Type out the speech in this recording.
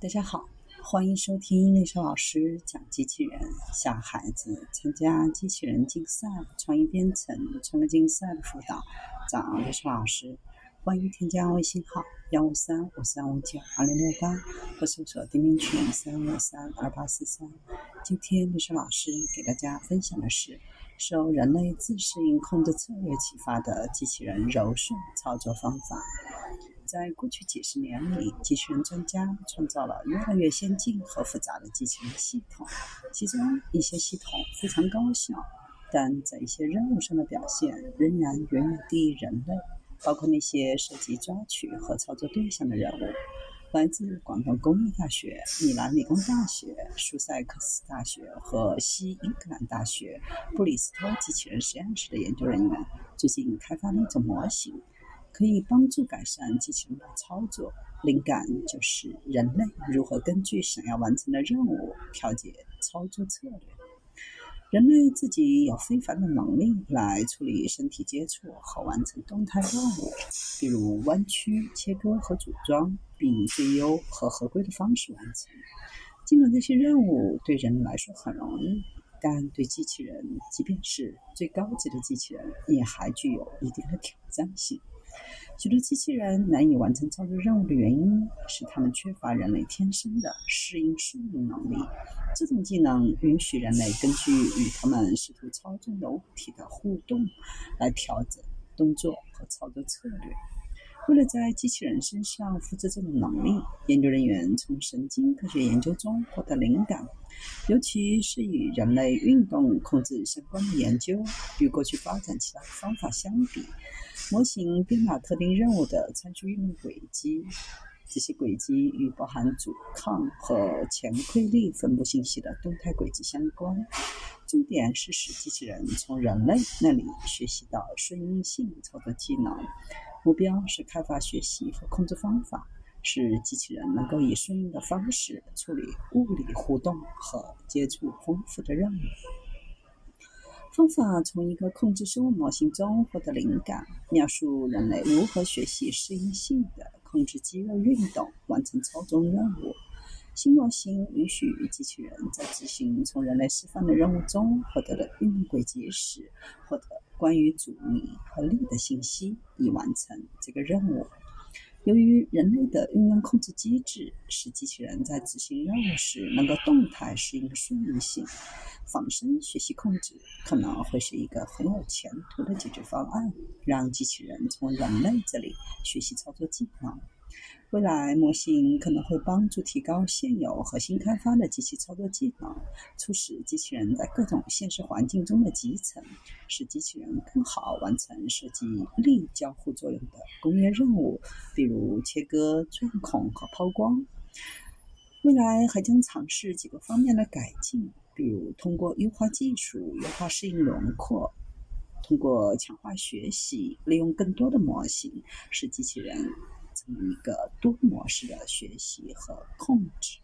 大家好，欢迎收听丽莎老师讲机器人。小孩子参加机器人竞赛、创意编程、创客竞赛的辅导，找丽莎老师。欢迎添加微信号幺五三五三五九二零六八，或搜索钉钉群三五三二八四三。今天丽莎老师给大家分享的是受人类自适应控制策略启发的机器人柔顺操作方法。在过去几十年里，机器人专家创造了越来越先进和复杂的机器人系统，其中一些系统非常高效，但在一些任务上的表现仍然远远低于人类，包括那些涉及抓取和操作对象的任务。来自广东工业大学、米兰理工大学、苏塞克斯大学和西英格兰大学布里斯托机器人实验室的研究人员最近开发了一种模型。可以帮助改善机器人的操作。灵感就是人类如何根据想要完成的任务调节操作策略。人类自己有非凡的能力来处理身体接触和完成动态任务，比如弯曲、切割和组装，并以最优和合规的方式完成。尽管这些任务对人类来说很容易，但对机器人，即便是最高级的机器人，也还具有一定的挑战性。许多机器人难以完成操作任务的原因是它们缺乏人类天生的适应适应能力。这种技能允许人类根据与他们试图操纵的物体的互动来调整动作和操作策略。为了在机器人身上复制这种能力，研究人员从神经科学研究中获得灵感，尤其是与人类运动控制相关的研究。与过去发展其他方法相比，模型编码特定任务的参数运动轨迹，这些轨迹与包含阻抗和前馈力分布信息的动态轨迹相关。重点是使机器人从人类那里学习到顺应性操作技能。目标是开发学习和控制方法，使机器人能够以顺应的方式处理物理互动和接触丰富的任务。方法从一个控制生物模型中获得灵感，描述人类如何学习适应性的控制肌肉运动，完成操纵任务。新模型允许机器人在执行从人类释放的任务中获得的运动轨迹时，获得。关于阻力和力的信息，以完成这个任务。由于人类的运用控制机制使机器人在执行任务时能够动态适应顺应性，仿生学习控制可能会是一个很有前途的解决方案，让机器人从人类这里学习操作技能。未来模型可能会帮助提高现有和新开发的机器操作技能，促使机器人在各种现实环境中的集成，使机器人更好完成涉及力交互作用的工业任务，比如切割、钻孔和抛光。未来还将尝试几个方面的改进，比如通过优化技术优化适应轮廓，通过强化学习，利用更多的模型，使机器人。一个多模式的学习和控制。